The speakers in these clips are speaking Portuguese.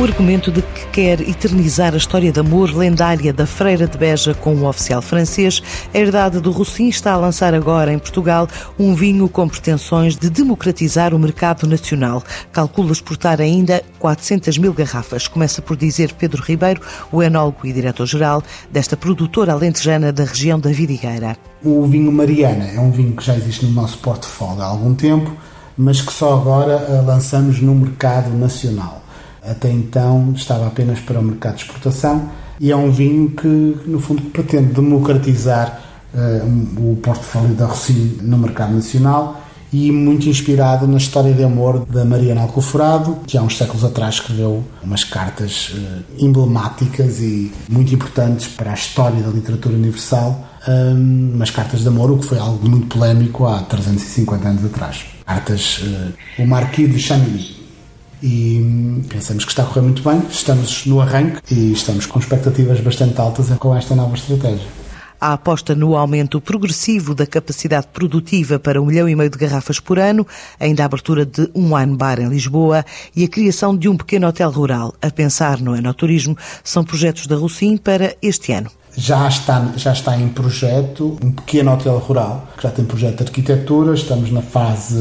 o argumento de que quer eternizar a história de amor lendária da Freira de Beja com um oficial francês, a herdade do Roussin está a lançar agora em Portugal um vinho com pretensões de democratizar o mercado nacional. Calcula exportar ainda 400 mil garrafas. Começa por dizer Pedro Ribeiro, o enólogo e diretor-geral desta produtora alentejana da região da Vidigueira. O vinho Mariana é um vinho que já existe no nosso portfólio há algum tempo, mas que só agora eh, lançamos no mercado nacional. Até então estava apenas para o mercado de exportação e é um vinho que, no fundo, pretende democratizar uh, o portfólio da Rossi no mercado nacional e muito inspirado na história de amor da Mariana Alcoforado, que há uns séculos atrás escreveu umas cartas uh, emblemáticas e muito importantes para a história da literatura universal, um, umas cartas de amor, o que foi algo muito polémico há 350 anos atrás. Cartas, uh, o Marquis de Chamilly e pensamos que está a correr muito bem. Estamos no arranque e estamos com expectativas bastante altas com esta nova estratégia. A aposta no aumento progressivo da capacidade produtiva para um milhão e meio de garrafas por ano, ainda a abertura de um wine bar em Lisboa e a criação de um pequeno hotel rural. A pensar no enoturismo são projetos da Russim para este ano já está, já está em projeto um pequeno hotel rural, que já tem projeto de arquitetura, estamos na fase,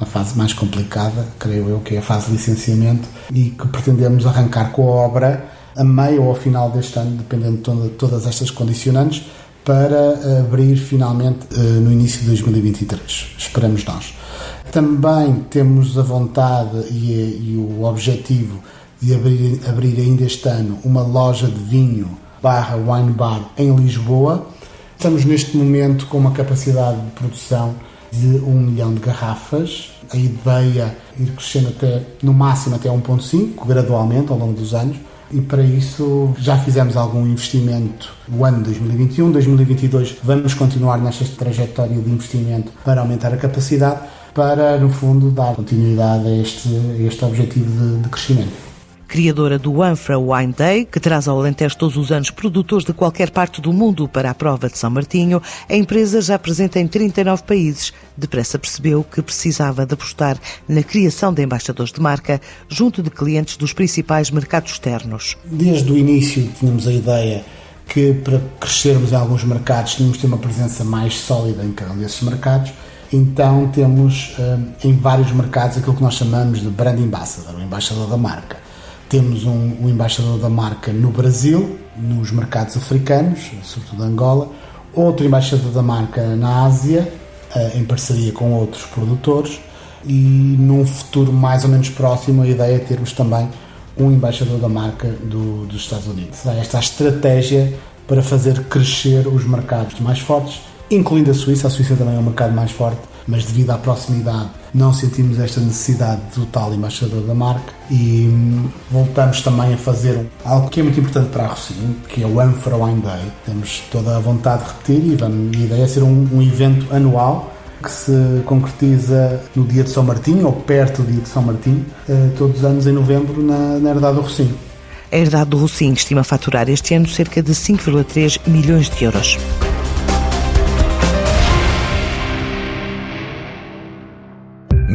na fase mais complicada, creio eu, que é a fase de licenciamento, e que pretendemos arrancar com a obra a meio ou ao final deste ano, dependendo de toda, todas estas condicionantes, para abrir finalmente eh, no início de 2023. Esperamos nós. Também temos a vontade e, e o objetivo de abrir, abrir ainda este ano uma loja de vinho barra Wine Bar em Lisboa. Estamos neste momento com uma capacidade de produção de 1 milhão de garrafas. A ideia é ir crescendo até, no máximo até 1.5, gradualmente ao longo dos anos. E para isso já fizemos algum investimento no ano 2021. 2022 vamos continuar nesta trajetória de investimento para aumentar a capacidade, para no fundo dar continuidade a este, a este objetivo de, de crescimento criadora do Anfra Wine Day, que traz ao Alentejo todos os anos produtores de qualquer parte do mundo para a prova de São Martinho, a empresa já presente em 39 países. Depressa percebeu que precisava de apostar na criação de embaixadores de marca junto de clientes dos principais mercados externos. Desde o início tínhamos a ideia que para crescermos em alguns mercados tínhamos de ter uma presença mais sólida em cada um desses mercados. Então temos eh, em vários mercados aquilo que nós chamamos de brand ambassador, o embaixador da marca. Temos um, um, embaixador da marca no Brasil, nos mercados africanos, sobretudo Angola, outro embaixador da marca na Ásia, eh, em parceria com outros produtores, e num futuro mais ou menos próximo a ideia é termos também um embaixador da marca do, dos Estados Unidos. Esta é a estratégia para fazer crescer os mercados mais fortes, incluindo a Suíça. A Suíça também é um mercado mais forte mas devido à proximidade não sentimos esta necessidade do tal embaixador da marca e hum, voltamos também a fazer algo que é muito importante para a Rocinho, que é o Anfra Wine Day. Temos toda a vontade de repetir e a ideia é ser um, um evento anual que se concretiza no dia de São Martinho, ou perto do dia de São Martinho, eh, todos os anos em novembro, na, na Herdade do Rocinho. A Herdade do Rocinho estima faturar este ano cerca de 5,3 milhões de euros.